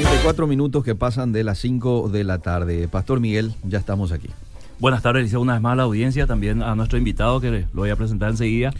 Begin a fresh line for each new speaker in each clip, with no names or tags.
34 minutos que pasan de las 5 de la tarde. Pastor Miguel, ya estamos aquí.
Buenas tardes, Liceo, una vez más a la audiencia, también a nuestro invitado que lo voy a presentar enseguida.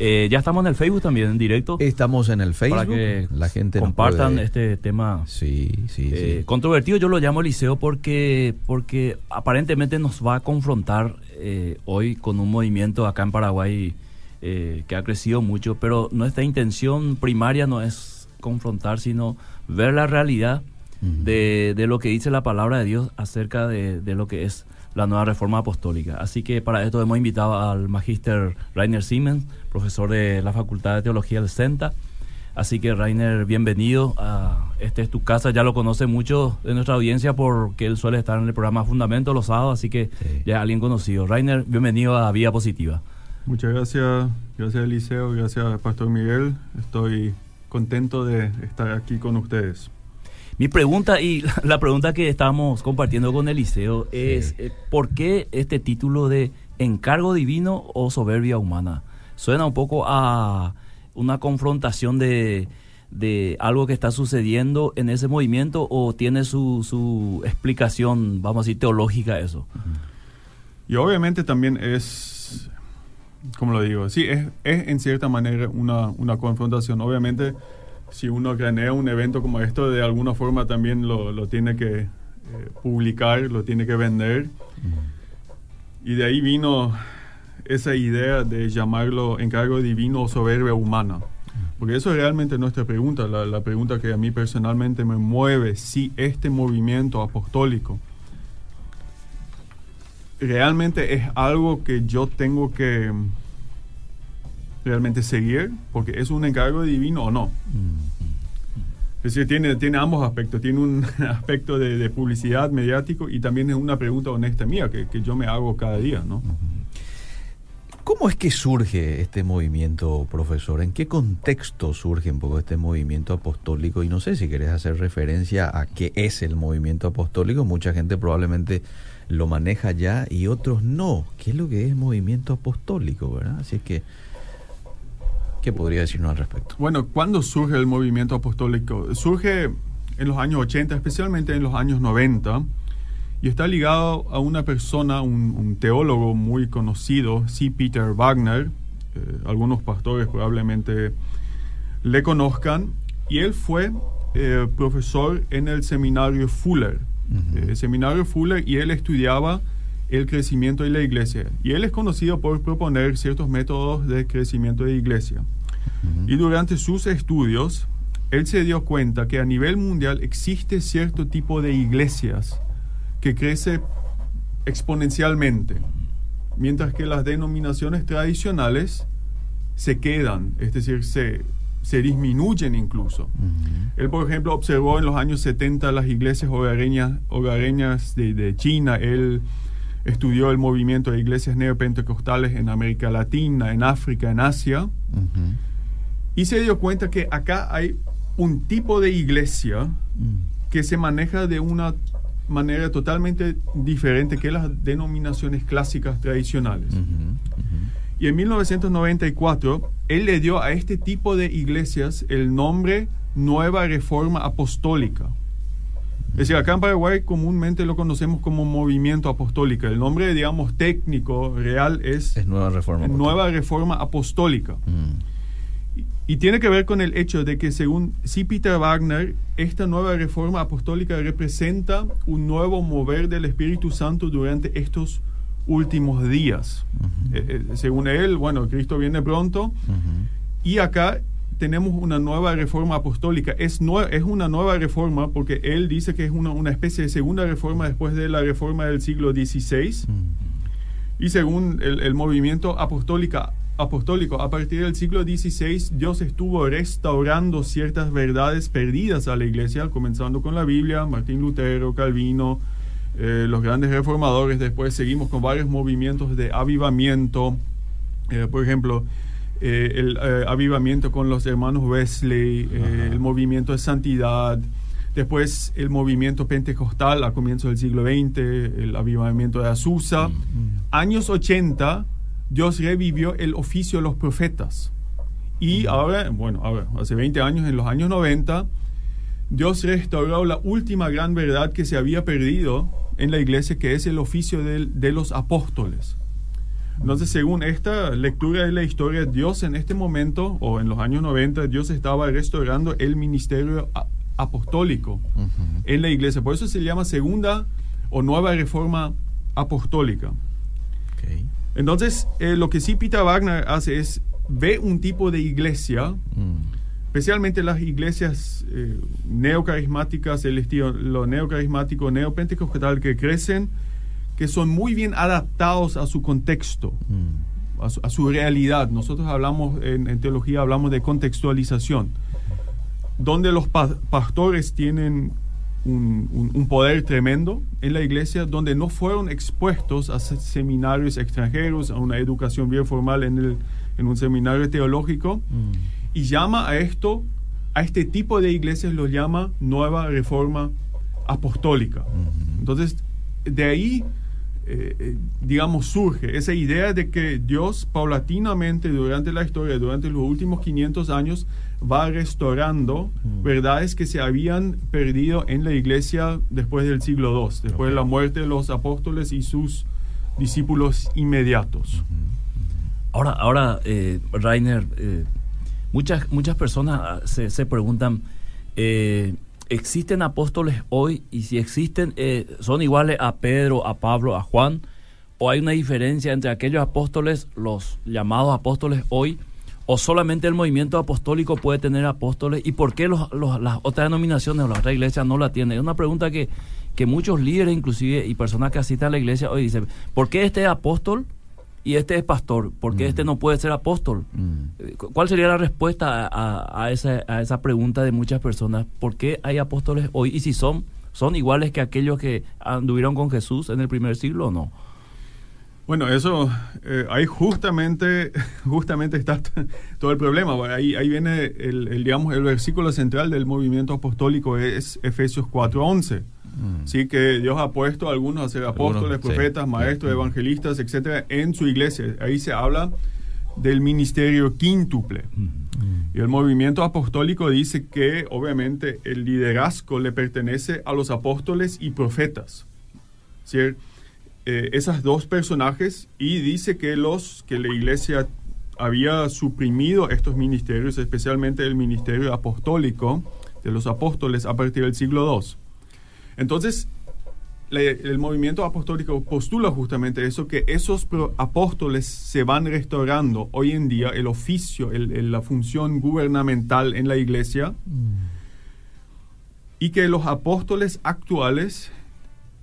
Eh, ya estamos en el Facebook también, en directo.
Estamos en el Facebook.
Para que
la gente
compartan este tema
sí, sí,
eh,
sí.
controvertido. Yo lo llamo Liceo porque, porque aparentemente nos va a confrontar eh, hoy con un movimiento acá en Paraguay que ha crecido mucho, pero nuestra intención primaria no es confrontar, sino ver la realidad
Ujú.
de, de lo que dice la palabra de Dios acerca de, de lo que es la nueva reforma apostólica. Así que para esto hemos invitado al magíster Rainer Siemens, profesor de la Facultad de Teología del CENTA. Así que Rainer, bienvenido. a este es tu casa, ya lo conoce mucho de nuestra audiencia porque él suele estar en el programa Fundamento los sábados, así que
Sí.
ya es alguien conocido. Rainer, bienvenido a Vía Positiva.
Muchas gracias, gracias Eliseo, gracias Pastor Miguel. Estoy contento de estar aquí con ustedes.
Mi pregunta y la pregunta que estamos compartiendo con Eliseo es eh, ¿por qué este título de encargo divino o soberbia humana? Suena un poco a una confrontación de, de algo que está sucediendo en ese movimiento o tiene su, su explicación, vamos a decir, teológica eso.
Y obviamente también es, como lo digo, sí, es, es en cierta manera una, una confrontación. Obviamente, si uno cranea un evento como esto, de alguna forma también lo, lo tiene que eh, publicar, lo tiene que vender. Y de ahí vino esa idea de llamarlo encargo divino o soberbia humana. Porque eso es realmente nuestra pregunta, la, la pregunta que a mí personalmente me mueve, si este movimiento apostólico realmente es algo que yo tengo que mm, realmente seguir, porque es un encargo divino o no. Es decir, tiene, tiene ambos aspectos. Tiene un aspecto de, de publicidad mediático y también es una pregunta honesta mía que, que yo me hago cada día, ¿no?
¿Cómo es que surge este movimiento, profesor? ¿En qué contexto surge un poco este movimiento apostólico? Y no sé si querés hacer referencia a qué es el movimiento apostólico. Mucha gente probablemente lo maneja ya y otros no. ¿Qué es lo que es movimiento apostólico, verdad? Así es que, ¿qué podría decirnos al respecto?
Bueno, ¿cuándo surge el movimiento apostólico? Surge en los años 80, especialmente en los años 90, y está ligado a una persona, un, un teólogo muy conocido, C. Peter Wagner. Eh, algunos pastores probablemente le conozcan, y él fue eh, profesor en el seminario Fuller. Eh, seminario Fuller, y él estudiaba el crecimiento de la iglesia. Y él es conocido por proponer ciertos métodos de crecimiento de iglesia. Y durante sus estudios, él se dio cuenta que a nivel mundial existe cierto tipo de iglesias que crece exponencialmente, mientras que las denominaciones tradicionales se quedan, es decir, se, se disminuyen incluso. Él, por ejemplo, observó en los años 70 las iglesias hogareñas, hogareñas de, de China. Él estudió el movimiento de iglesias neopentecostales en América Latina, en África, en Asia. Y se dio cuenta que acá hay un tipo de iglesia
Mm.
que se maneja de una manera totalmente diferente que las denominaciones clásicas tradicionales. Y en 1994, él le dio a este tipo de iglesias el nombre Nueva Reforma Apostólica. Es decir, acá en Paraguay comúnmente lo conocemos como movimiento apostólica. El nombre, digamos, técnico, real es,
Es nueva reforma.
Nueva Reforma Apostólica.
Mm.
Y, y tiene que ver con el hecho de que según C. Peter Wagner, esta nueva reforma apostólica representa un nuevo mover del Espíritu Santo durante estos últimos días.
Ujú.
Eh, eh, según él, bueno, Cristo viene pronto
Ujú.
y acá tenemos una nueva reforma apostólica. Es, nue- es una nueva reforma porque él dice que es una, una especie de segunda reforma después de la reforma del siglo XVI.
Mm.
Y según el, el movimiento apostólica, apostólico, a partir del siglo XVI, Dios estuvo restaurando ciertas verdades perdidas a la iglesia, comenzando con la Biblia, Martín Lutero, Calvino, eh, los grandes reformadores. Después seguimos con varios movimientos de avivamiento. Eh, por ejemplo, eh, el avivamiento con los hermanos Wesley, el movimiento de santidad. Después el movimiento pentecostal a comienzos del siglo XX, el avivamiento de Azusa.
Mm.
Años 80, Dios revivió el oficio de los profetas. Y ahora, bueno, ahora, hace 20 años, en los años 90, Dios restauró la última gran verdad que se había perdido en la iglesia, que es el oficio de, de los apóstoles. Entonces, según esta lectura de la historia, Dios en este momento, o en los años 90, Dios estaba restaurando el ministerio apostólico en la iglesia. Por eso se llama segunda o nueva reforma apostólica. Entonces, eh, lo que sí Peter Wagner hace es ve un tipo de iglesia, mm. Especialmente las iglesias eh, neocarismáticas, el estilo lo neocarismático, neopentecostal, que crecen que son muy bien adaptados a su contexto, mm. a, su, realidad. Nosotros hablamos, en, teología hablamos de contextualización, donde los pastores tienen un, poder tremendo en la iglesia, donde no fueron expuestos a seminarios extranjeros, a una educación bien formal en, el, en un seminario teológico, mm. Y llama a esto, a este tipo de iglesias lo llama nueva reforma apostólica. Entonces, de ahí eh, eh, digamos, surge esa idea de que Dios paulatinamente durante la historia, durante los últimos 500 años, va restaurando mm. verdades que se habían perdido en la iglesia después del siglo II, después de la muerte de los apóstoles y sus discípulos inmediatos.
Ahora, ahora eh, Rainer, muchas, muchas personas ah, se, se preguntan, ¿existen apóstoles hoy? Y si existen, eh, ¿son iguales a Pedro, a Pablo, a Juan? ¿O hay una diferencia entre aquellos apóstoles, los llamados apóstoles hoy, o solamente el movimiento apostólico puede tener apóstoles? ¿Y por qué los, las otras denominaciones o las otras iglesias no la tienen? Es una pregunta que, que muchos líderes, inclusive, y personas que asisten a la iglesia hoy dicen, ¿por qué este apóstol? Y este es pastor, porque este mm. no puede ser apóstol. Mm. ¿Cuál sería la respuesta a, esa, a esa pregunta de muchas personas? ¿Por qué hay apóstoles hoy? Y si son, son iguales que aquellos que anduvieron con Jesús en el primer siglo o no?
Bueno, eso, eh, ahí justamente, justamente está todo el problema. Ahí, ahí viene el, digamos, el versículo central del movimiento apostólico, es Efesios 4.11 Mm. Sí, que Dios ha puesto a algunos a ser apóstoles, profetas, maestros, evangelistas, etcétera, en su iglesia. Ahí se habla del ministerio quíntuple. Mm. Y el movimiento apostólico dice que obviamente el liderazgo le pertenece a los apóstoles y profetas. ¿Sí? Eh, esas dos personajes y dice que los que la iglesia había suprimido estos ministerios, especialmente el ministerio apostólico de los apóstoles a partir del siglo II. Entonces, el movimiento apostólico postula justamente eso, que esos apóstoles se van restaurando hoy en día, el oficio, la función gubernamental en la iglesia, y que los apóstoles actuales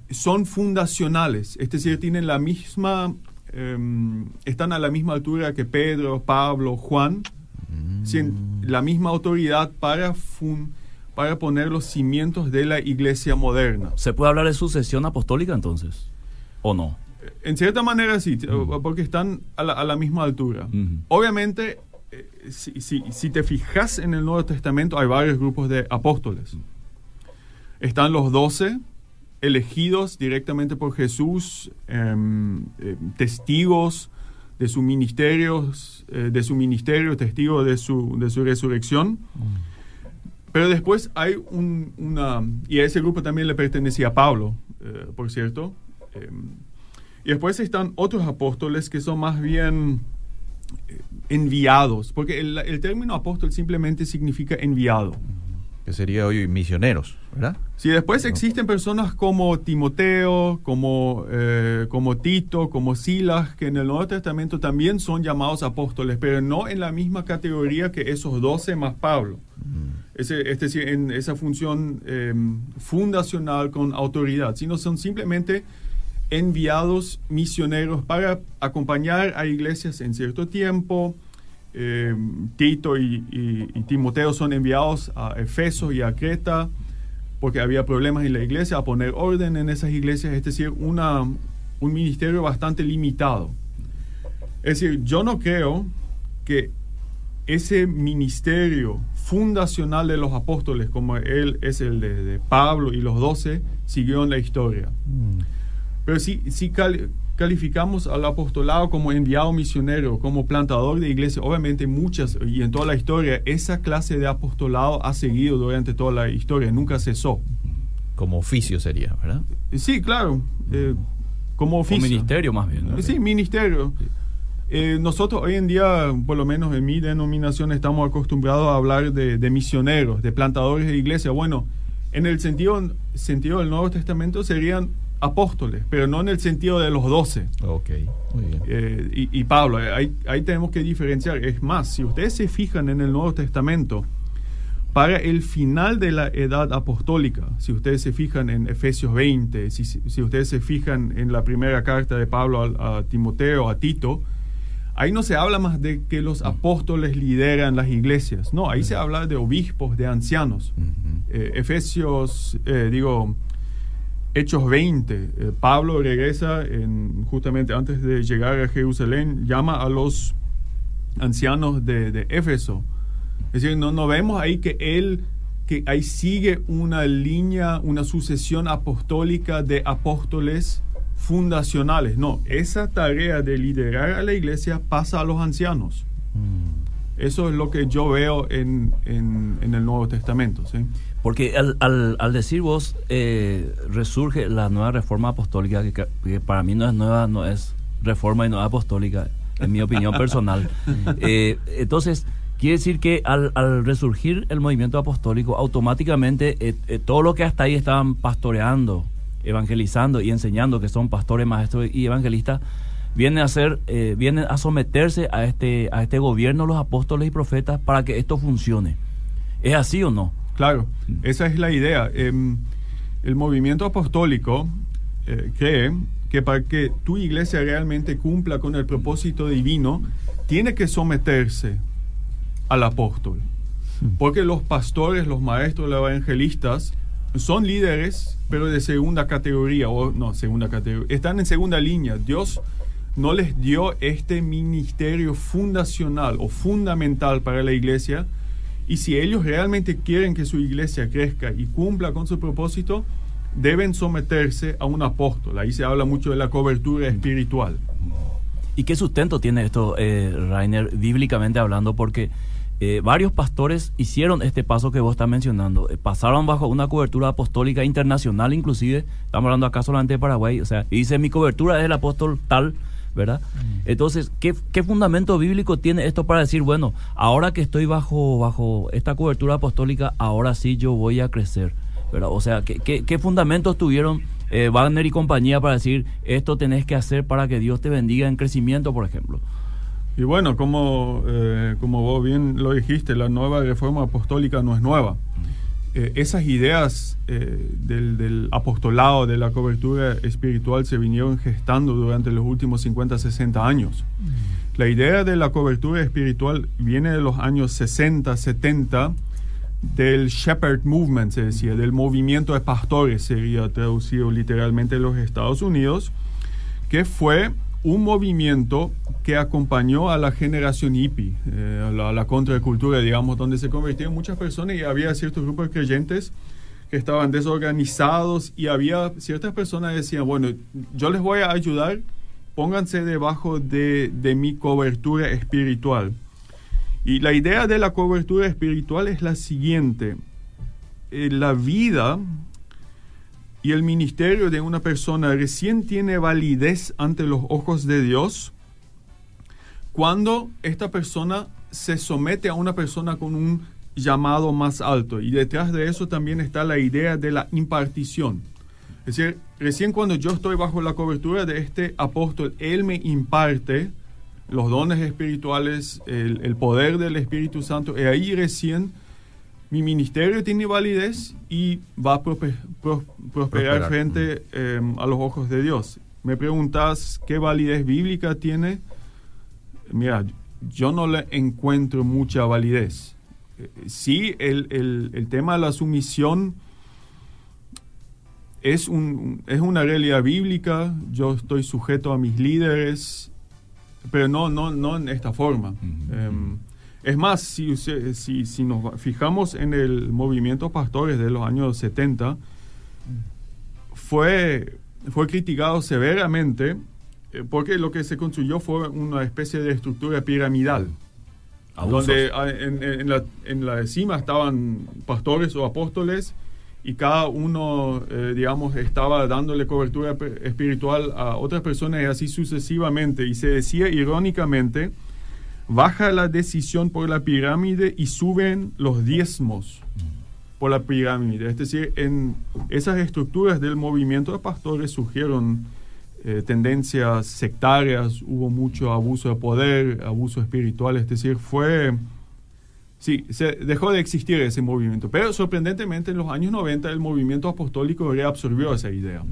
son fundacionales, es decir, tienen la misma, em, están a la misma altura que Pedro, Pablo, Juan, mm. la misma autoridad para fundar para poner los cimientos de la iglesia moderna.
¿Se puede hablar de sucesión apostólica entonces? ¿O no?
En cierta manera sí, porque están a la, misma altura. Obviamente, eh, si, te fijas en el Nuevo Testamento, hay varios grupos de apóstoles. Están los doce, elegidos directamente por Jesús, em, eh, testigos de su ministerio, eh, de su ministerio, testigos de su, de su resurrección. Pero después hay un, una, y a ese grupo también le pertenecía Pablo, eh, por cierto. Eh, y después están otros apóstoles que son más bien eh, enviados, porque el, término apóstol simplemente significa enviado.
Que sería hoy misioneros, ¿verdad?
Sí, después existen personas como Timoteo, como, como Tito, como Silas, que en el Nuevo Testamento también son llamados apóstoles, pero no en la misma categoría que esos doce más Pablo ese, es decir, en esa función em, fundacional con autoridad, sino son simplemente enviados misioneros para acompañar a iglesias en cierto tiempo. Em, Tito y, Timoteo son enviados a Efeso y a Creta porque había problemas en la iglesia, a poner orden en esas iglesias, es decir, una, un ministerio bastante limitado. Es decir, yo no creo que ese ministerio fundacional de los apóstoles, como él es el de, Pablo y los doce, siguió en la historia. Mm. Pero si, si calificamos al apostolado como enviado misionero, como plantador de iglesia, obviamente muchas, y en toda la historia, esa clase de apostolado ha seguido durante toda la historia, nunca cesó.
Como oficio sería, ¿verdad?
Sí, claro. Eh, como oficio.
ministerio más bien.
Sí, ministerio. Eh, nosotros hoy en día, por lo menos en mi denominación, estamos acostumbrados a hablar de, de misioneros, de plantadores de iglesia. Bueno, en el sentido, sentido del Nuevo Testamento serían apóstoles, pero no en el sentido de los doce.
Ok, muy bien.
Eh, y, Pablo, ahí, ahí tenemos que diferenciar. Es más, si ustedes se fijan en el Nuevo Testamento, para el final de la edad apostólica, si ustedes se fijan en Efesios 20, si, si ustedes se fijan en la primera carta de Pablo a, Timoteo, a Tito, ahí no se habla más de que los apóstoles lideran las iglesias, no, ahí se habla de obispos, de ancianos. Eh, Efesios, eh, digo, Hechos 20, eh, Pablo regresa en, justamente antes de llegar a Jerusalén, llama a los ancianos de, de Éfeso. Es decir, no, no vemos ahí que él, que ahí sigue una línea, una sucesión apostólica de apóstoles fundacionales. No, esa tarea de liderar a la iglesia pasa a los ancianos. Mm. Eso es lo que yo veo en, en, el Nuevo Testamento. ¿sí?
Porque al, al, al decir vos, eh, resurge la nueva reforma apostólica, que, que, para mí no es nueva, no es reforma y no es apostólica, en mi opinión personal. Eh, entonces, Quiere decir que al, resurgir el movimiento apostólico, automáticamente eh, todo lo que hasta ahí estaban pastoreando, evangelizando y enseñando, que son pastores, maestros y evangelistas, vienen a ser, eh, vienen a someterse a este, a este gobierno los apóstoles y profetas para que esto funcione. ¿Es así o no?
Claro, esa es la idea. Em, el movimiento apostólico cree que para que tu iglesia realmente cumpla con el propósito divino, tiene que someterse al apóstol. Porque los pastores, los maestros, los evangelistas son líderes, pero de segunda categoría, o no, segunda categoría, están en segunda línea. Dios no les dio este ministerio fundacional o fundamental para la iglesia. Y si ellos realmente quieren que su iglesia crezca y cumpla con su propósito, deben someterse a un apóstol. Ahí se habla mucho de la cobertura espiritual.
¿Y qué sustento tiene esto, eh, Rainer, bíblicamente hablando? Porque eh, varios pastores hicieron este paso que vos estás mencionando. Eh, pasaron bajo una cobertura apostólica internacional, inclusive. Estamos hablando acá solamente de Paraguay. O sea, dice mi cobertura es el apóstol tal, ¿verdad? Mm. Entonces, ¿qué, ¿qué, fundamento bíblico tiene esto para decir, bueno, ahora que estoy bajo, bajo esta cobertura apostólica, ahora sí yo voy a crecer? ¿verdad? O sea, ¿qué, qué, qué fundamentos tuvieron eh, Wagner y compañía para decir, esto tenés que hacer para que Dios te bendiga en crecimiento, por ejemplo?
Y bueno, como, eh, como vos bien lo dijiste, la nueva reforma apostólica no es nueva. Eh, esas ideas eh, del, del, apostolado, de la cobertura espiritual, se vinieron gestando durante los últimos 50, 60 años. La idea de la cobertura espiritual viene de los años 60, 70, del Shepherd Movement, se decía, del movimiento de pastores, sería traducido literalmente en los Estados Unidos, que fue un movimiento que acompañó a la generación hippie, eh, a, la, contracultura, digamos, donde se convirtieron muchas personas y había ciertos grupos de creyentes que estaban desorganizados y había ciertas personas que decían, bueno, yo les voy a ayudar, pónganse debajo de, de mi cobertura espiritual. Y la idea de la cobertura espiritual es la siguiente, eh, la vida y el ministerio de una persona recién tiene validez ante los ojos de Dios cuando esta persona se somete a una persona con un llamado más alto. Y detrás de eso también está la idea de la impartición. Es decir, recién cuando yo estoy bajo la cobertura de este apóstol, él me imparte los dones espirituales, el, poder del Espíritu Santo, y ahí recién mi ministerio tiene validez y va a prosperar, frente em, a los ojos de Dios. Me preguntas qué validez bíblica tiene. Mira, yo no le encuentro mucha validez. Eh, sí, el, el, tema de la sumisión es, un, es una realidad bíblica. Yo estoy sujeto a mis líderes, pero no, no, no en esta forma. Es más, si, si, si nos fijamos en el movimiento pastores de los años 70, fue, fue criticado severamente eh, porque lo que se construyó fue una especie de estructura piramidal. Donde ah, en, la, en la cima estaban pastores o apóstoles y cada uno, eh, digamos, estaba dándole cobertura espiritual a otras personas y así sucesivamente. Y se decía irónicamente, baja la decisión por la pirámide y suben los diezmos por la pirámide. Es decir, en esas estructuras del movimiento de pastores surgieron eh, tendencias sectarias, hubo mucho abuso de poder, abuso espiritual, es decir, fue... Sí, se dejó de existir ese movimiento, pero sorprendentemente en los años 90 el movimiento apostólico reabsorbió esa idea.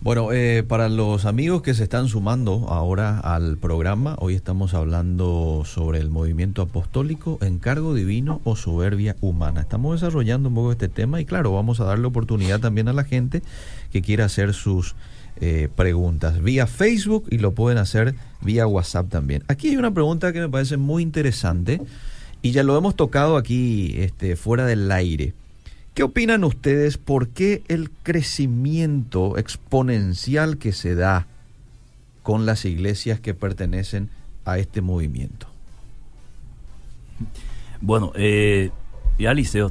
Bueno, eh, para los amigos que se están sumando ahora al programa, hoy estamos hablando sobre el movimiento apostólico, encargo divino o soberbia humana. Estamos desarrollando un poco este tema y claro, vamos a darle oportunidad también a la gente que quiera hacer sus eh, preguntas vía Facebook y lo pueden hacer vía WhatsApp también. Aquí hay una pregunta que me parece muy interesante y ya lo hemos tocado aquí este, fuera del aire. ¿Qué opinan ustedes por qué el crecimiento exponencial que se da con las iglesias que pertenecen a este movimiento?
Bueno, eh, ya Liceo,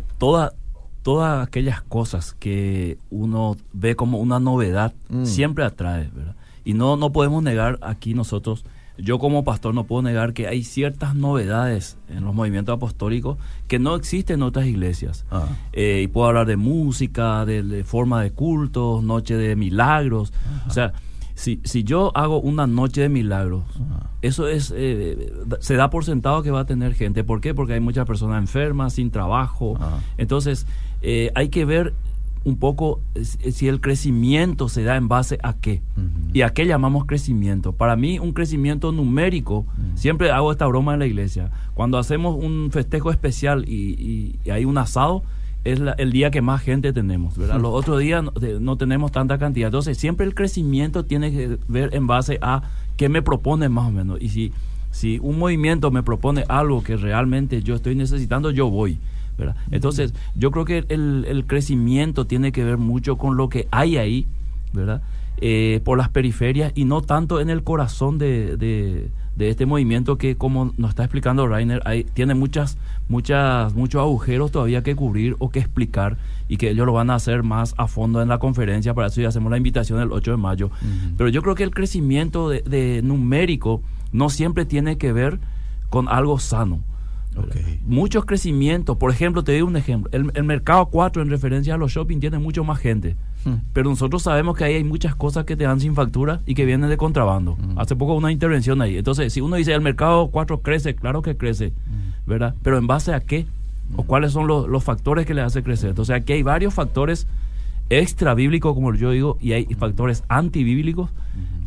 todas aquellas cosas que uno ve como una novedad mm. siempre atrae, ¿verdad? Y no, no podemos negar aquí nosotros yo como pastor no puedo negar que hay ciertas novedades en los movimientos apostólicos que no existen en otras iglesias. Ah. Eh, y puedo hablar de música, de, forma de cultos, noche de milagros. O sea, si, si yo hago una noche de milagros, eso es eh, se da por sentado que va a tener gente. ¿Por qué? Porque hay muchas personas enfermas, sin trabajo. Entonces, eh, hay que ver un poco si el crecimiento se da en base a qué. ¿Y a qué llamamos crecimiento? Para mí, un crecimiento numérico, siempre hago esta broma en la iglesia, cuando hacemos un festejo especial y, hay un asado, es el día que más gente tenemos, ¿verdad? Los otros días no, tenemos tanta cantidad. Entonces, siempre el crecimiento tiene que ver en base a qué me propone más o menos. Y si, si un movimiento me propone algo que realmente yo estoy necesitando, yo voy. Entonces, yo creo que el, crecimiento tiene que ver mucho con lo que hay ahí, ¿verdad? Eh, por las periferias y no tanto en el corazón de, de, este movimiento que, como nos está explicando Rainer, hay, tiene muchas, muchas, muchos agujeros todavía que cubrir o que explicar y que ellos lo van a hacer más a fondo en la conferencia, para eso ya hacemos la invitación el 8 de mayo. Pero yo creo que el crecimiento de numérico no siempre tiene que ver con algo sano Muchos crecimientos, por ejemplo, te doy un ejemplo, el, mercado 4 en referencia a los shopping tiene mucho más gente, hmm. pero nosotros sabemos que ahí hay muchas cosas que te dan sin factura y que vienen de contrabando. Hmm. Hace poco una intervención ahí. Entonces, si uno dice el mercado 4 crece, claro que crece, hmm. ¿verdad? Pero en base a qué? ¿O cuáles son los, los factores que le hace crecer? Entonces, aquí hay varios factores extra bíblicos, como yo digo, y hay factores antibíblicos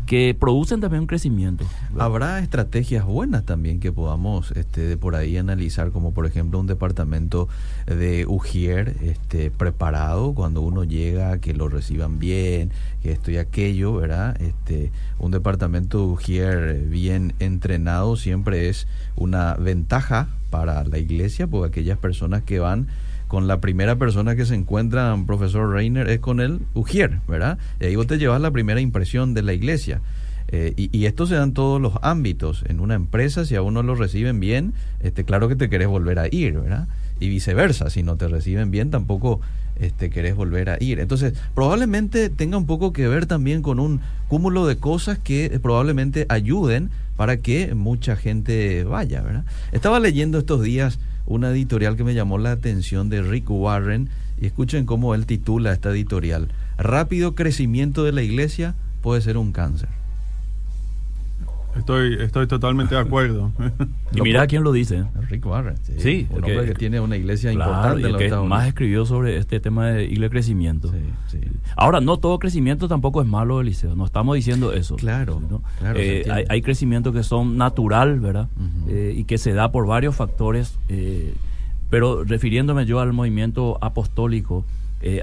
que producen también un crecimiento.
Habrá estrategias buenas también que podamos este, de por ahí analizar, como por ejemplo un departamento de Ujier este, preparado cuando uno llega, que lo reciban bien, que esto y aquello, ¿verdad? Este, un departamento de Ujier bien entrenado siempre es una ventaja para la iglesia, porque aquellas personas que van con la primera persona que se encuentra, profesor Reiner, es con el Ujier, ¿verdad? Y ahí vos te llevas la primera impresión de la iglesia. Eh, y, esto se da en todos los ámbitos. En una empresa, si a uno lo reciben bien, este, claro que te querés volver a ir, ¿verdad? Y viceversa, si no te reciben bien, tampoco este, querés volver a ir. Entonces, probablemente tenga un poco que ver también con un cúmulo de cosas que probablemente ayuden para que mucha gente vaya, ¿verdad? Estaba leyendo estos días una editorial que me llamó la atención de Rick Warren y escuchen cómo él titula esta editorial. Rápido crecimiento de la iglesia puede ser un cáncer.
Estoy, estoy totalmente de acuerdo.
y mira quién lo dice.
Rick Warren. Sí, un hombre que tiene una iglesia importante.
En que más escribió sobre este tema de iglesia crecimiento. Ahora, no todo crecimiento tampoco es malo, Eliseo. No estamos diciendo eso.
Claro.
Eh, hay, hay crecimientos que son natural, ¿verdad? Eh, y que se da por varios factores. Eh, pero refiriéndome yo al movimiento apostólico,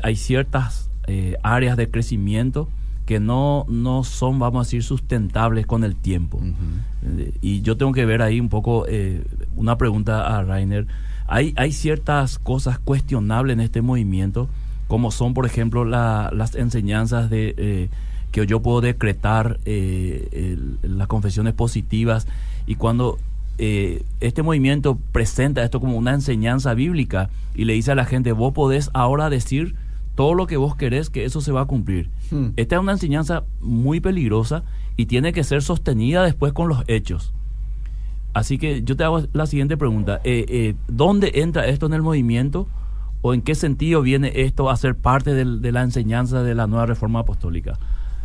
hay ciertas áreas de crecimiento que no, no son, vamos a decir, sustentables con el tiempo. Eh, y yo tengo que ver ahí un poco eh, una pregunta a Rainer. Hay, hay ciertas cosas cuestionables en este movimiento como son, por ejemplo, las enseñanzas de eh, que yo puedo decretar eh, las confesiones positivas y cuando eh, este movimiento presenta esto como una enseñanza bíblica y le dice a la gente, vos podés ahora decir todo lo que vos querés, que eso se va a cumplir. Hmm. Esta es una enseñanza muy peligrosa y tiene que ser sostenida después con los hechos. Así que yo te hago la siguiente pregunta. Eh, eh, ¿Dónde entra esto en el movimiento? ¿O en qué sentido viene esto a ser parte de la enseñanza de la nueva reforma apostólica?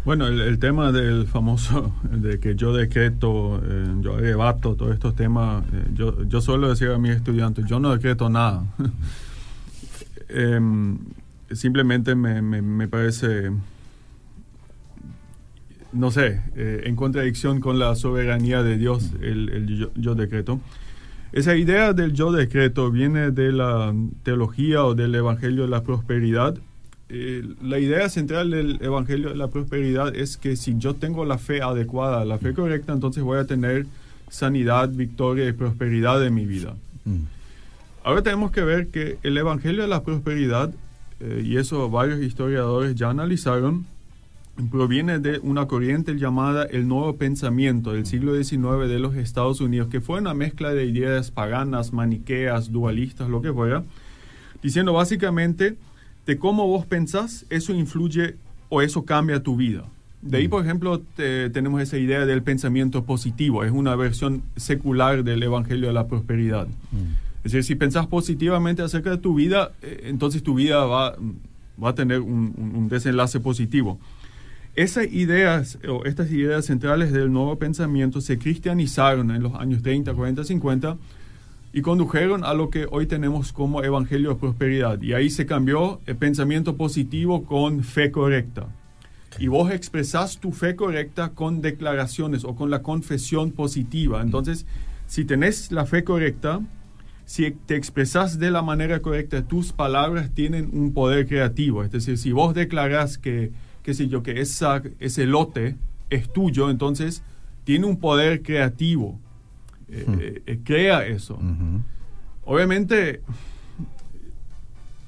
Bueno, el, tema del famoso, de que yo decreto, eh, yo arrebato, todos estos temas, yo, yo suelo decir a mis estudiantes, yo no decreto nada. Em, simplemente me, me parece no sé, eh, en contradicción con la soberanía de Dios, el, yo, decreto. Esa idea del yo decreto viene de la teología o del Evangelio de la Prosperidad. Eh, la idea central del Evangelio de la Prosperidad es que si yo tengo la fe adecuada, la fe correcta, entonces voy a tener sanidad, victoria y prosperidad en mi vida. Mm. Ahora tenemos que ver que el Evangelio de la Prosperidad, eh, y eso varios historiadores ya analizaron, proviene de una corriente llamada el Nuevo Pensamiento del siglo XIX de los Estados Unidos, que fue una mezcla de ideas paganas, maniqueas, dualistas, lo que fuera, diciendo básicamente de cómo vos pensás, eso influye o eso cambia tu vida. De ahí, mm. por ejemplo, tenemos esa idea del pensamiento positivo, es una versión secular del Evangelio de la Prosperidad. Mm. Es decir, si pensás positivamente acerca de tu vida, eh, entonces tu vida va, va a tener un desenlace positivo. Esas ideas, o estas ideas centrales del nuevo pensamiento se cristianizaron en los años 30, 40, 50 y condujeron a lo que hoy tenemos como evangelio de prosperidad. Y ahí se cambió el pensamiento positivo con fe correcta. Y vos expresás tu fe correcta con declaraciones o con la confesión positiva. Entonces, si tenés la fe correcta, si te expresás de la manera correcta, tus palabras tienen un poder creativo. Es decir, si vos declarás que qué sé yo, que esa, ese lote es tuyo, entonces tiene un poder creativo, eh, hmm. eh, eh, crea eso. Obviamente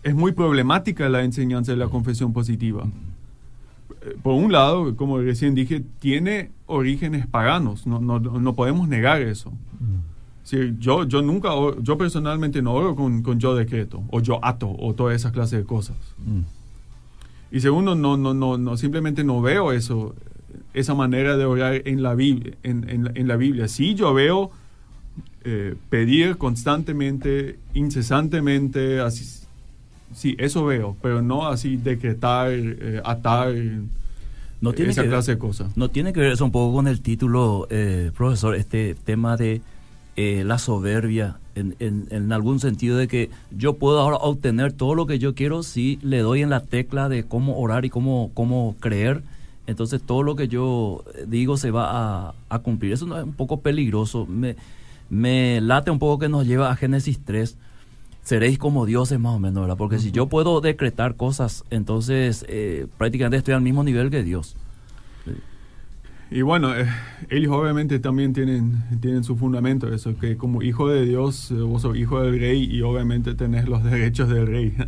es muy problemática la enseñanza de la confesión positiva. Por un lado, como recién dije, tiene orígenes paganos, no, no, no podemos negar eso. Sí, yo, yo nunca, yo personalmente no oro con, con, yo decreto, o yo ato, o toda esa clase de cosas. Y segundo, no, no, no, no, simplemente no veo eso, esa manera de orar en la Biblia. En, en, la Biblia. Sí, yo veo eh, pedir constantemente, incesantemente, así, sí, eso veo, pero no así decretar, eh, atar.
No tiene esa clase de cosas. No tiene que ver eso un poco con el título, eh, profesor, este tema de eh, la soberbia, en, en, algún sentido de que yo puedo ahora obtener todo lo que yo quiero si le doy en la tecla de cómo orar y cómo, cómo creer. Entonces todo lo que yo digo se va a, cumplir. Eso es un poco peligroso. Me, me late un poco que nos lleva a Génesis 3. Seréis como dioses más o menos, ¿verdad? Porque si yo puedo decretar cosas, entonces eh, prácticamente estoy al mismo nivel que Dios.
Y bueno, eh, ellos obviamente también tienen, tienen su fundamento, eso, que como hijo de Dios, eh, vos sos hijo del rey y obviamente tenés los derechos del rey.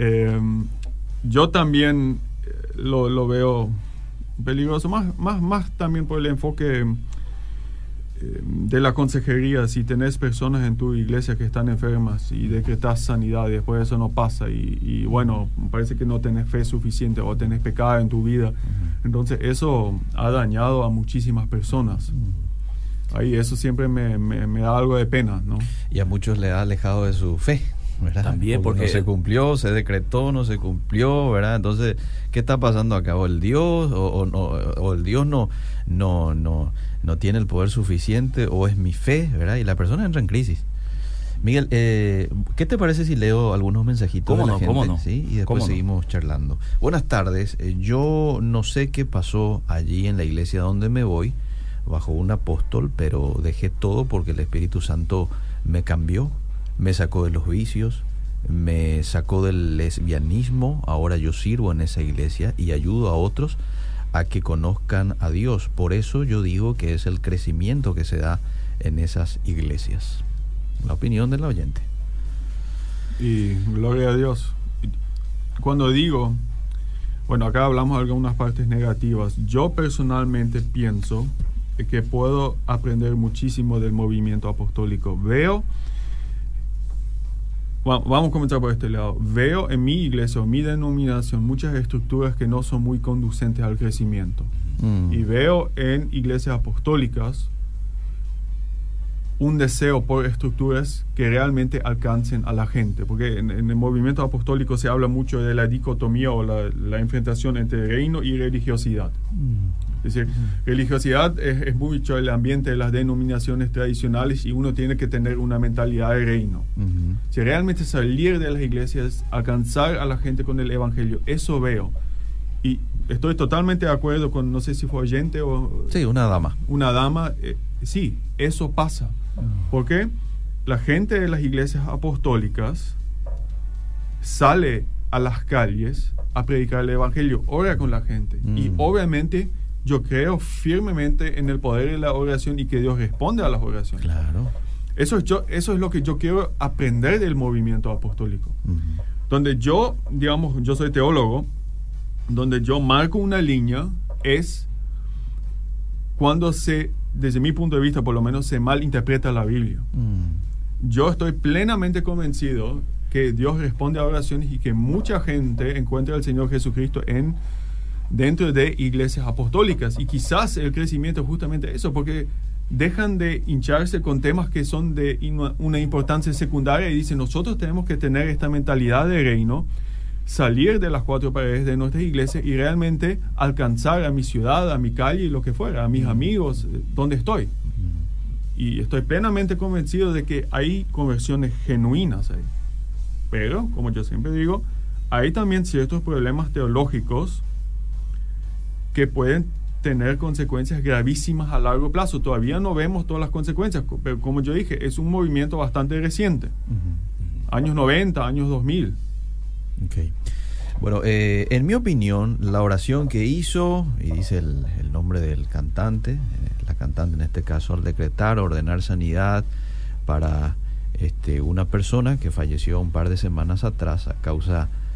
Em, yo también eh, lo, lo, veo peligroso, más, más, más también por el enfoque de la consejería, si tenés personas en tu iglesia que están enfermas y decretas sanidad y después eso no pasa y, bueno, parece que no tenés fe suficiente o tenés pecado en tu vida, entonces eso ha dañado a muchísimas personas. Ahí eso siempre me, me, da algo de pena, ¿no?
Y a muchos le ha alejado de su fe. ¿verdad?
También porque,
no se cumplió, se decretó, no se cumplió, ¿verdad? Entonces, ¿qué está pasando acá? ¿O el Dios o, no, o el Dios no no no no tiene el poder suficiente o es mi fe, ¿verdad? Y la persona entra en crisis. Miguel, eh, ¿qué te parece si leo algunos mensajitos de la gente? ¿sí? Y después seguimos charlando. Buenas tardes. Eh, yo no sé qué pasó allí en la iglesia donde me voy, bajo un apóstol, pero dejé todo porque el Espíritu Santo me cambió, me sacó de los vicios, me sacó del lesbianismo. Ahora yo sirvo en esa iglesia y ayudo a otros que conozcan a Dios. Por eso yo digo que es el crecimiento que se da en esas iglesias. La opinión del oyente.
Y gloria a Dios. cuando digo, bueno, acá hablamos de algunas partes negativas, yo personalmente pienso que puedo aprender muchísimo del movimiento apostólico. Veo, vamos a comenzar por este lado, veo en mi iglesia o mi denominación muchas estructuras que no son muy conducentes al crecimiento. Mm. Y veo en iglesias apostólicas un deseo por estructuras que realmente alcancen a la gente, porque en, el movimiento apostólico se habla mucho de la dicotomía o la, enfrentación entre reino y religiosidad. Mm. Es decir, religiosidad es, mucho el ambiente de las denominaciones tradicionales y uno tiene que tener una mentalidad de reino. Si realmente salir de las iglesias, alcanzar a la gente con el evangelio, eso veo. Y estoy totalmente de acuerdo con, no sé si fue oyente o...
Sí, una dama.
Una dama, eh, sí, eso pasa. Porque la gente de las iglesias apostólicas sale a las calles a predicar el evangelio, ora con la gente. Y mm. obviamente yo creo firmemente en el poder de la oración y que Dios responde a las oraciones.
Claro.
Eso es, yo, eso es lo que yo quiero aprender del movimiento apostólico. Donde yo, digamos, yo soy teólogo, donde yo marco una línea es cuando se desde mi punto de vista, por lo menos, se malinterpreta la Biblia. Mm. Yo estoy plenamente convencido que Dios responde a oraciones y que mucha gente encuentra al Señor Jesucristo en dentro de iglesias apostólicas y quizás el crecimiento es justamente eso porque dejan de hincharse con temas que son de una importancia secundaria y dicen nosotros tenemos que tener esta mentalidad de reino salir de las cuatro paredes de nuestra iglesia y realmente alcanzar a mi ciudad, a mi calle y lo que fuera, a mis amigos, eh, donde estoy. Y estoy plenamente convencido de que hay conversiones genuinas ahí. Pero, como yo siempre digo, hay también ciertos problemas teológicos que pueden tener consecuencias gravísimas a largo plazo. Todavía no vemos todas las consecuencias, pero como yo dije, es un movimiento bastante reciente. Años 90, años 2000.
Okay. Bueno, eh, en mi opinión, la oración que hizo, y dice el, nombre del cantante, eh, la cantante en este caso, al decretar, ordenar sanidad para este, una persona que falleció un par de semanas atrás a causa de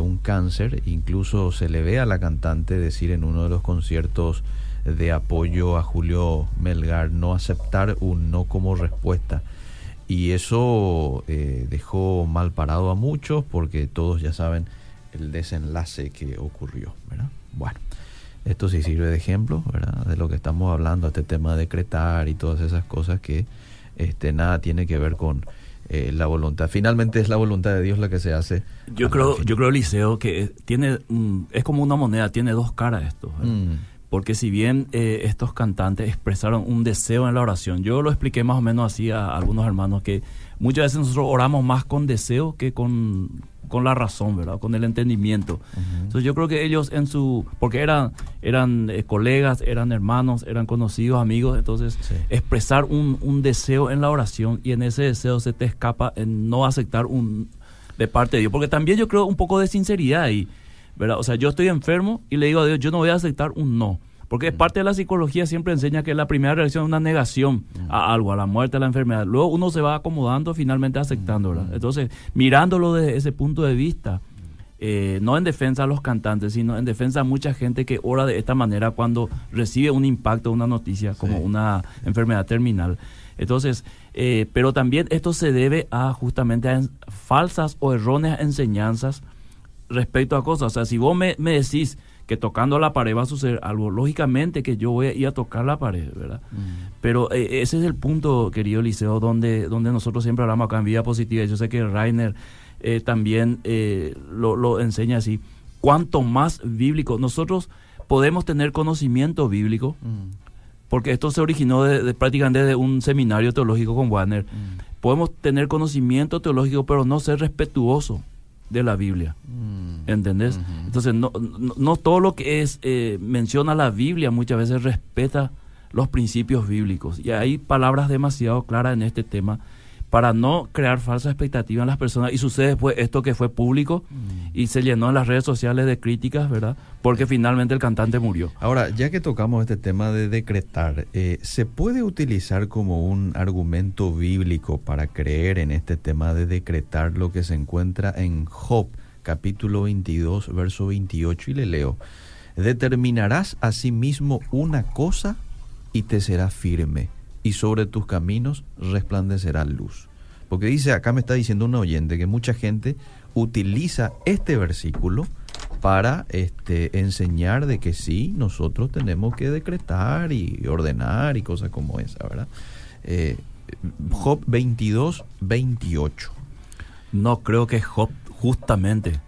un cáncer, incluso se le ve a la cantante decir en uno de los conciertos de apoyo a Julio Melgar no aceptar un no como respuesta. Y eso eh, dejó mal parado a muchos porque todos ya saben el desenlace que ocurrió. Bueno, esto sí sirve de ejemplo de lo que estamos hablando, este tema de decretar y todas esas cosas que este, nada tiene que ver con eh, la voluntad. Finalmente es la voluntad de Dios la que se hace.
Yo creo, yo creo, Liceo, que tiene, es como una moneda, tiene dos caras esto porque si bien eh, estos cantantes expresaron un deseo en la oración, yo lo expliqué más o menos así a, algunos hermanos, que muchas veces nosotros oramos más con deseo que con, con la razón, ¿verdad? Con el entendimiento. Entonces yo creo que ellos en su, porque eran, eran eh, colegas, eran hermanos, eran conocidos, amigos, entonces expresar un, un deseo en la oración y en ese deseo se te escapa en no aceptar un de parte de Dios, porque también yo creo un poco de sinceridad y ¿verdad? O sea, yo estoy enfermo y le digo a Dios, yo no voy a aceptar un no. Porque es mm. parte de la psicología siempre enseña que la primera reacción es una negación a mm. algo, a la muerte, a la enfermedad. Luego uno se va acomodando, finalmente aceptando, ¿verdad? Mm. Entonces, mirándolo desde ese punto de vista, eh, no en defensa a los cantantes, sino en defensa a mucha gente que ora de esta manera cuando recibe un impacto, una noticia como una enfermedad terminal. Entonces, eh, pero también esto se debe a justamente a falsas o erróneas enseñanzas respecto a cosas. O sea, si vos me, decís que tocando la pared va a suceder algo, lógicamente que yo voy a ir a tocar la pared, ¿verdad? Mm. Pero eh, ese es el punto, querido Liceo, donde, donde nosotros siempre hablamos acá en Vida Positiva. Yo sé que Rainer eh, también eh, lo, enseña así. Cuanto más bíblico, nosotros podemos tener conocimiento bíblico, mm. porque esto se originó de, prácticamente de un seminario teológico con Warner. Mm. Podemos tener conocimiento teológico, pero no ser respetuoso de la Biblia. Mm. ¿Entendés? Entonces, no, no, todo lo que es eh, menciona la Biblia muchas veces respeta los principios bíblicos. Y hay palabras demasiado claras en este tema para no crear falsa expectativa en las personas. Y sucede después esto que fue público mm. y se llenó en las redes sociales de críticas, ¿verdad? Porque finalmente el cantante murió.
Ahora, ya que tocamos este tema de decretar, eh, ¿se puede utilizar como un argumento bíblico para creer en este tema de decretar lo que se encuentra en Job capítulo 22, verso 28, y le leo, determinarás asimismo una cosa y te será firme, y sobre tus caminos resplandecerá luz. Porque dice, acá me está diciendo un oyente que mucha gente utiliza este versículo para este, enseñar de que sí, nosotros tenemos que decretar y ordenar y cosas como esa, ¿verdad? Eh, Job 22, 28.
No creo que Job justamente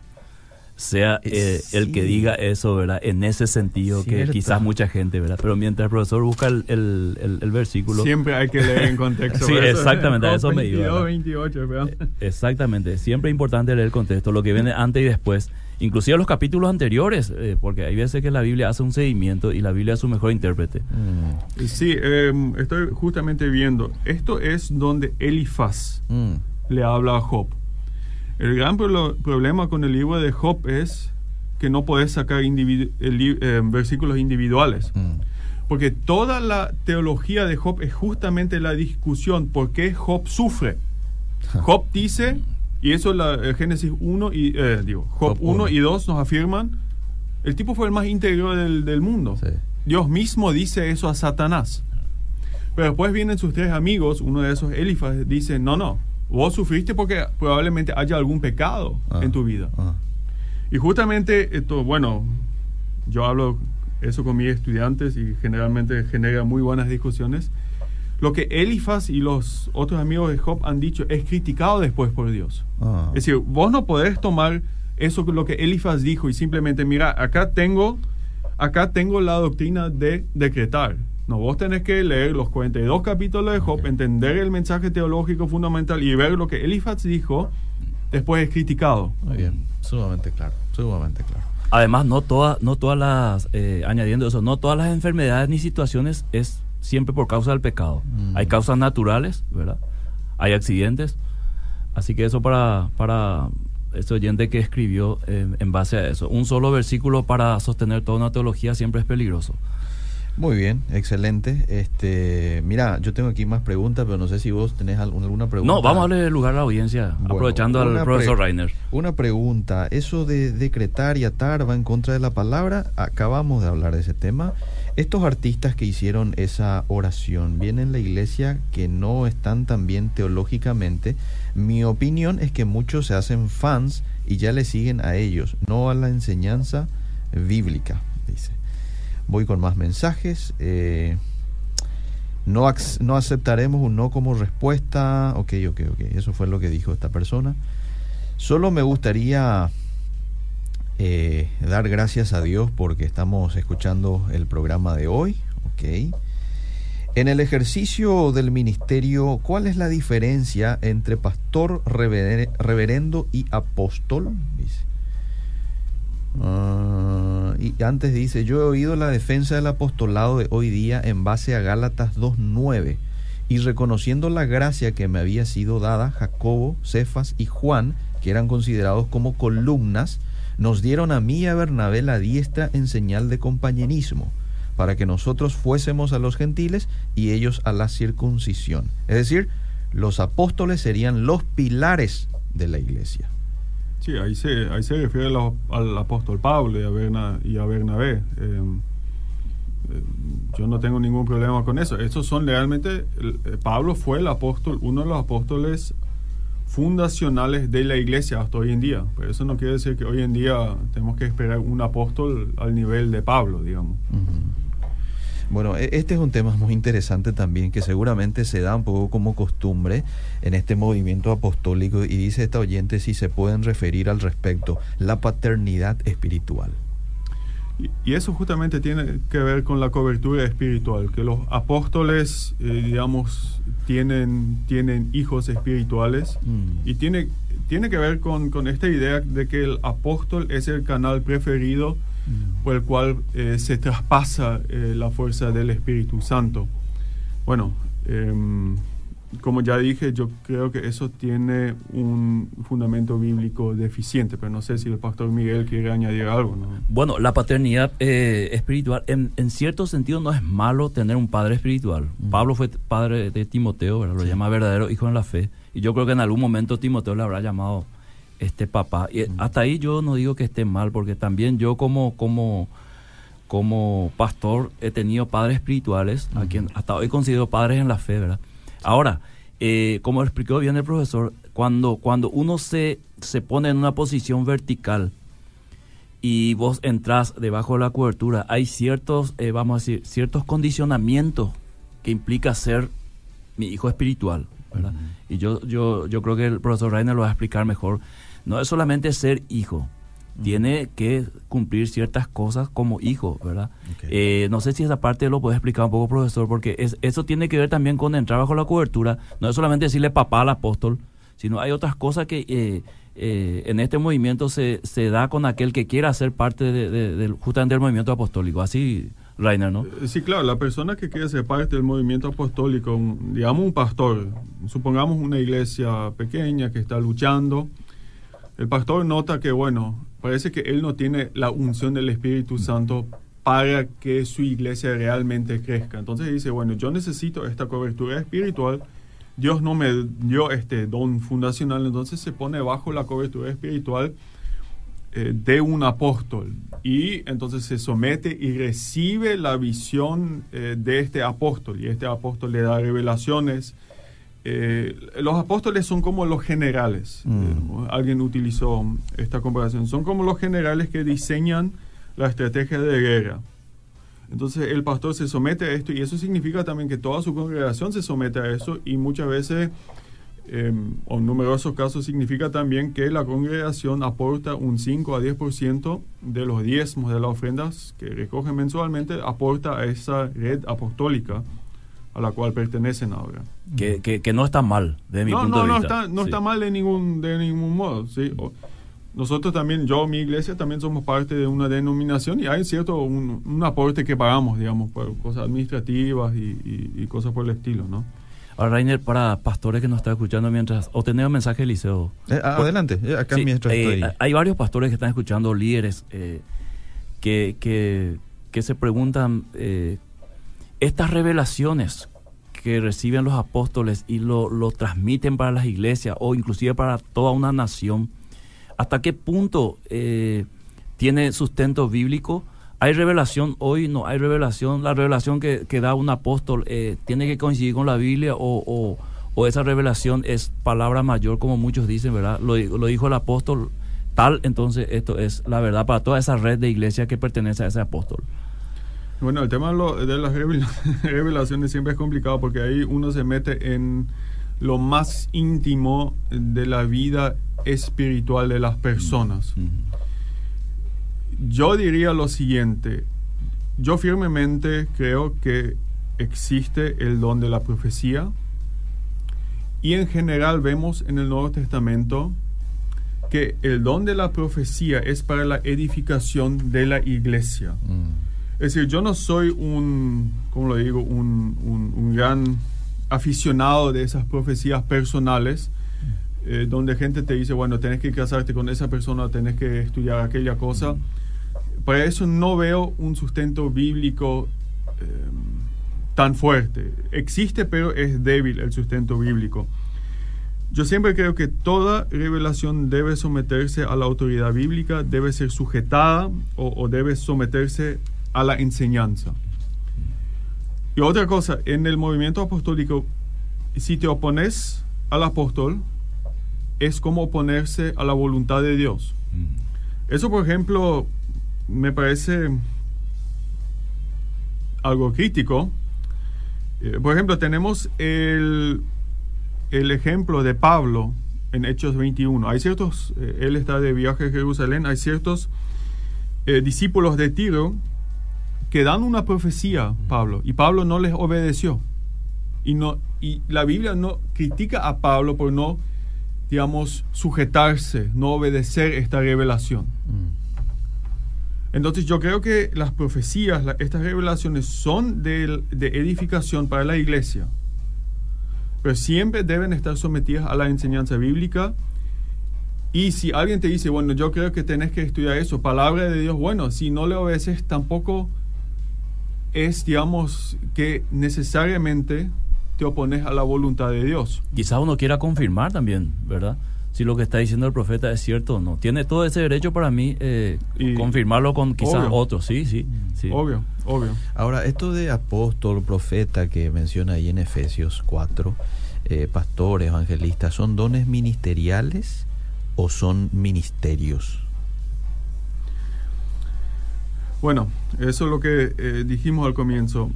sea eh, el que diga eso, ¿verdad? En ese sentido que quizás mucha gente, ¿verdad? Pero mientras el profesor busca el, el, versículo...
Siempre hay que leer en contexto.
sí, exactamente, a eso me
iba. 28,
Exactamente, siempre es importante leer el contexto, lo que viene antes y después. Inclusive los capítulos anteriores, eh, porque hay veces que la Biblia hace un seguimiento y la Biblia es su mejor intérprete.
Mm. Sí, em, estoy justamente viendo, esto es donde Elifaz mm. le habla a Job. El gran problema con el libro de Job es que no puedes sacar eh, versículos individuales. Mm. Porque toda la teología de Job es justamente la discusión por qué Job sufre. Job dice, y eso es la eh, Génesis 1 y eh, digo, Job, 1 y 2 nos afirman, el tipo fue el más íntegro del, mundo. Dios mismo dice eso a Satanás. Pero después vienen sus tres amigos, uno de esos, Elifas, dice, no, no, Vos sufriste porque probablemente haya algún pecado ah, en tu vida. Ah. Y justamente esto, bueno, yo hablo eso con mis estudiantes y generalmente genera muy buenas discusiones. Lo que Elifaz y los otros amigos de Job han dicho es criticado después por Dios. Ah. Es decir, vos no podés tomar eso lo que Elifaz dijo y simplemente, mira, acá tengo, acá tengo la doctrina de decretar. No, vos tenés que leer los 42 capítulos de Job, entender el mensaje teológico fundamental y ver lo que Elifaz dijo, después es criticado.
Muy bien, sumamente claro, sumamente claro.
Además, no todas, no todas las, eh, añadiendo eso, no todas las enfermedades ni situaciones es siempre por causa del pecado. Mm. Hay causas naturales, ¿verdad? Hay accidentes. Así que eso para, para este oyente que escribió eh, en base a eso. Un solo versículo para sostener toda una teología siempre es peligroso.
Muy bien, excelente. Este, mira, yo tengo aquí más preguntas, pero no sé si vos tenés alguna pregunta.
No, vamos a darle lugar a la audiencia, aprovechando al profesor Reiner.
Una pregunta, eso de decretar y atar va en contra de la palabra. Acabamos de hablar de ese tema. Estos artistas que hicieron esa oración, ¿vienen la iglesia que no están tan bien teológicamente? Mi opinión es que muchos se hacen fans y ya le siguen a ellos, no a la enseñanza bíblica, dice. Voy con más mensajes. Eh, no, no aceptaremos un no como respuesta. Ok, ok, ok. Eso fue lo que dijo esta persona. Solo me gustaría eh, dar gracias a Dios porque estamos escuchando el programa de hoy. Ok. En el ejercicio del ministerio, ¿cuál es la diferencia entre pastor, reverendo y apóstol? Dice. Ah, y antes dice, yo he oído la defensa del apostolado de hoy día en base a Gálatas 2.9 y reconociendo la gracia que me había sido dada, Jacobo, Cefas y Juan, que eran considerados como columnas, nos dieron a mí y a Bernabé la diestra en señal de compañerismo, para que nosotros fuésemos a los gentiles y ellos a la circuncisión. Es decir, los apóstoles serían los pilares de la iglesia.
Sí, ahí se, ahí se refiere al, apóstol Pablo y a, y a Bernabé. Em, eh, yo no tengo ningún problema con eso. Estos son realmente, eh, Pablo fue el apóstol, uno de los apóstoles fundacionales de la iglesia hasta hoy en día. Pero eso no quiere decir que hoy en día tenemos que esperar un apóstol al nivel de Pablo, digamos.
Bueno, e-, este es un tema muy interesante también que seguramente se da un poco como costumbre en este movimiento apostólico y dice esta oyente si se pueden referir al respecto, la paternidad espiritual.
Y, eso justamente tiene que ver con la cobertura espiritual, que los apóstoles, eh, digamos, tienen, tienen hijos espirituales mm. y tiene, tiene que ver con, con esta idea de que el apóstol es el canal preferido por el cual eh, se traspasa eh, la fuerza del Espíritu Santo. Bueno, em, como ya dije, yo creo que eso tiene un fundamento bíblico deficiente, pero no sé si el pastor Miguel quiere añadir algo.
Bueno, la paternidad eh, espiritual, en, cierto sentido, no es malo tener un padre espiritual. Pablo fue padre de Timoteo, lo llama verdadero hijo en la fe, y yo creo que en algún momento Timoteo le habrá llamado este papá. Y hasta ahí yo no digo que esté mal, porque también yo como, como, como pastor he tenido padres espirituales, a quien hasta hoy considero padres en la fe, ¿verdad? Ahora, eh, como explicó bien el profesor, cuando, cuando uno se, se pone en una posición vertical y vos entras debajo de la cobertura, hay ciertos, eh, vamos a decir, ciertos condicionamientos que implica ser mi hijo espiritual, ¿verdad? Y yo, yo, yo creo que el profesor Rainer lo va a explicar mejor. No es solamente ser hijo, tiene que cumplir ciertas cosas como hijo, ¿verdad? Eh, no sé si esa parte lo puede explicar un poco, profesor, porque es, eso tiene que ver también con entrar bajo la cobertura. No es solamente decirle papá al apóstol, sino hay otras cosas que eh, eh, en este movimiento se, se da con aquel que quiera ser parte de, justamente del movimiento apostólico. Así, ¿no?
Sí, claro, la persona que quiere ser parte del movimiento apostólico, digamos un pastor, supongamos una iglesia pequeña que está luchando, el pastor nota que, bueno, parece que él no tiene la unción del Espíritu Santo para que su iglesia realmente crezca. Entonces dice, bueno, yo necesito esta cobertura espiritual. Dios no me dio este don fundacional, entonces se pone bajo la cobertura espiritual eh, de un apóstol y entonces se somete y recibe la visión eh, de este apóstol y este apóstol le da revelaciones eh, los apóstoles son como los generales. Mm. Alguien utilizó esta comparación. Son como los generales que diseñan la estrategia de guerra. Entonces el pastor se somete a esto y eso significa también que toda su congregación se somete a eso y muchas veces, em, o en numerosos casos, significa también que la congregación aporta un 5 a 10% de los diezmos de las ofrendas que recoge mensualmente, aporta a esa red apostólica a la cual pertenecen ahora.
Que, que, no está mal, de mi punto de
vista.
No,
está, no está mal de ningún, de ningún modo. ¿sí? nosotros también, yo, mi iglesia, también somos parte de una denominación y hay cierto un, aporte que pagamos, digamos, por cosas administrativas y, cosas por el estilo, ¿no?
Ahora, Rainer, para pastores que nos están escuchando mientras... O tenemos mensaje, Eliseo.
Eh, adelante, eh, acá mientras
eh, Hay varios pastores que están escuchando, líderes, que, que, que, se preguntan estas revelaciones que reciben los apóstoles y lo, transmiten para las iglesias o inclusive para toda una nación, ¿hasta qué punto eh, tiene sustento bíblico? ¿Hay revelación hoy? ¿No hay revelación? ¿La revelación que, da un apóstol eh, tiene que coincidir con la Biblia o, o, esa revelación es palabra mayor, como muchos dicen, ¿verdad? Lo, lo dijo el apóstol tal, entonces esto es la verdad para toda esa red de iglesia que pertenece a ese apóstol.
Bueno, el tema de las revelaciones siempre es complicado porque ahí uno se mete en lo más íntimo de la vida espiritual de las personas. Yo diría lo siguiente, yo firmemente creo que existe el don de la profecía y en general vemos en el Nuevo Testamento que el don de la profecía es para la edificación de la iglesia. Mm. Es decir, yo no soy un, ¿cómo lo digo?, un, gran aficionado de esas profecías personales, eh, donde gente te dice, bueno, tenés que casarte con esa persona, tenés que estudiar aquella cosa. Para eso no veo un sustento bíblico eh, tan fuerte. Existe, pero es débil el sustento bíblico. Yo siempre creo que toda revelación debe someterse a la autoridad bíblica, debe ser sujetada o, o debe someterse a la enseñanza. Y otra cosa, en el movimiento apostólico, si te opones al apóstol, es como oponerse a la voluntad de Dios. Eso, por ejemplo, me parece algo crítico. Eh, por ejemplo, tenemos el, el, ejemplo de Pablo en Hechos 21. Hay ciertos, eh, él está de viaje a Jerusalén, hay ciertos eh, discípulos de Tiro que dan una profecía, Pablo, y Pablo no les obedeció. Y, no, y la Biblia no critica a Pablo por no, digamos, sujetarse, no obedecer esta revelación. Mm. Entonces yo creo que las profecías, estas revelaciones son de, de edificación para la iglesia, pero siempre deben estar sometidas a la enseñanza bíblica. Y si alguien te dice, bueno, yo creo que tenés que estudiar eso, palabra de Dios, bueno, si no le obedeces, tampoco es, digamos, que necesariamente te opones a la voluntad de Dios.
Quizás uno quiera confirmar también, ¿verdad? Si lo que está diciendo el profeta es cierto o no. Tiene todo ese derecho para mí eh, confirmarlo con quizás otros, sí, sí, sí.
Obvio, obvio.
Ahora, esto de apóstol, profeta que menciona ahí en Efesios 4, eh, pastores, evangelistas, ¿son dones ministeriales o son ministerios?
Bueno, eso es lo que eh, dijimos al comienzo.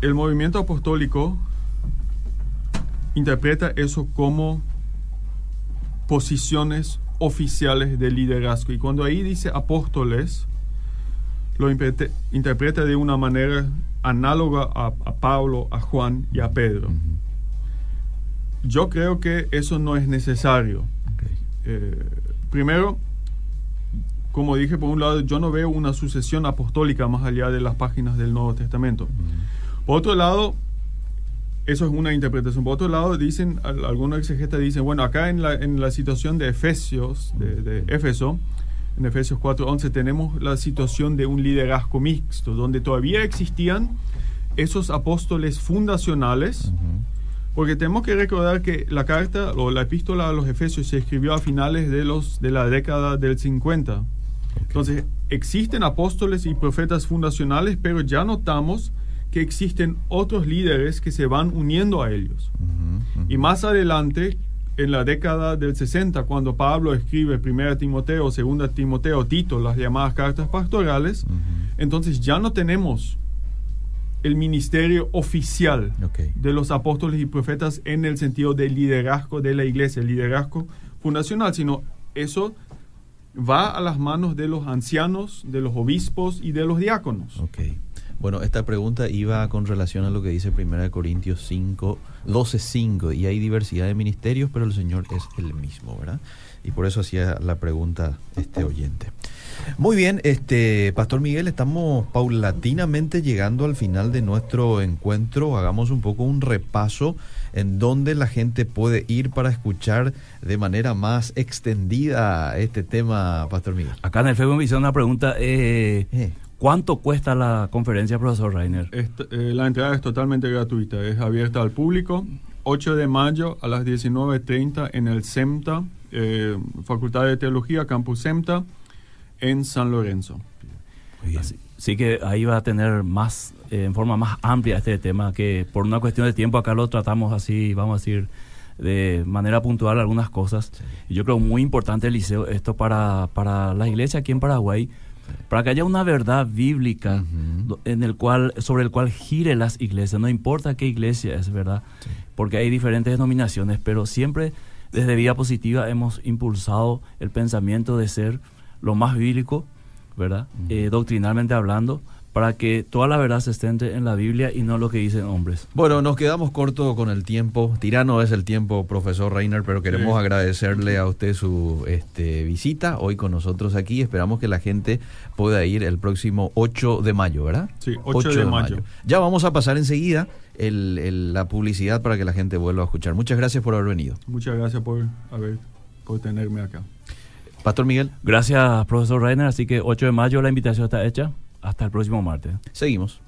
El movimiento apostólico interpreta eso como posiciones oficiales de liderazgo. Y cuando ahí dice apóstoles, lo interpreta de una manera análoga a, Pablo, a Juan y a Pedro. Yo creo que eso no es necesario. Eh, primero, como dije, por un lado, yo no veo una sucesión apostólica más allá de las páginas del Nuevo Testamento. Por otro lado, eso es una interpretación. Por otro lado, dicen, algunos exegetas dicen, bueno, acá en la, en la situación de Efesios, de, de Éfeso, en Efesios 4.11 tenemos la situación de un liderazgo mixto, donde todavía existían esos apóstoles fundacionales, porque tenemos que recordar que la carta o la epístola a los Efesios se escribió a finales de, los, de la década del 50. Entonces, existen apóstoles y profetas fundacionales, pero ya notamos que existen otros líderes que se van uniendo a ellos. Y más adelante, en la década del 60, cuando Pablo escribe 1 Timoteo, 2 Timoteo, Tito, las llamadas cartas pastorales, entonces ya no tenemos el ministerio oficial de los apóstoles y profetas en el sentido del liderazgo de la iglesia, el liderazgo fundacional, sino eso va a las manos de los ancianos, de los obispos y de los diáconos.
Bueno, esta pregunta iba con relación a lo que dice 1 Corintios 5, 12, 5, y hay diversidad de ministerios, pero el Señor es el mismo, ¿verdad? Y por eso hacía la pregunta este oyente. Muy bien, este Pastor Miguel, estamos paulatinamente llegando al final de nuestro encuentro. Hagamos un poco un repaso en donde la gente puede ir para escuchar de manera más extendida este tema, Pastor Miguel.
Acá en el Facebook me hizo una pregunta. Eh, eh. ¿Cuánto cuesta la conferencia, profesor Rainer?
Eh, la entrada es totalmente gratuita, es abierta al público. 8 de mayo a las 19.30 en el SEMTA, eh, Facultad de Teología, Campus SEMTA, en San Lorenzo.
Sí que ahí va a tener más, eh, en forma más amplia este tema, que por una cuestión de tiempo acá lo tratamos así, vamos a decir, de manera puntual algunas cosas. Y yo creo muy importante, Eliseo, esto para, para la iglesia aquí en Paraguay, para que haya una verdad bíblica en el cual, sobre el cual gire las iglesias. No importa qué iglesia es, ¿verdad? Porque hay diferentes denominaciones, pero siempre desde Vida Positiva hemos impulsado el pensamiento de ser lo más bíblico, ¿verdad? Eh, doctrinalmente hablando, para que toda la verdad se centre en la Biblia y no lo que dicen hombres.
Bueno, nos quedamos corto con el tiempo. Tirano es el tiempo, profesor Reiner, pero queremos agradecerle a usted su este, visita hoy con nosotros aquí. Esperamos que la gente pueda ir el próximo 8 de mayo, ¿verdad?
Sí, 8, de, mayo.
Ya vamos a pasar enseguida la publicidad para que la gente vuelva a escuchar. Muchas gracias por haber venido.
Muchas gracias por, haber, por tenerme acá.
Pastor Miguel.
Gracias, profesor Reiner. Así que 8 de mayo la invitación está hecha. Hasta el próximo martes.
Seguimos.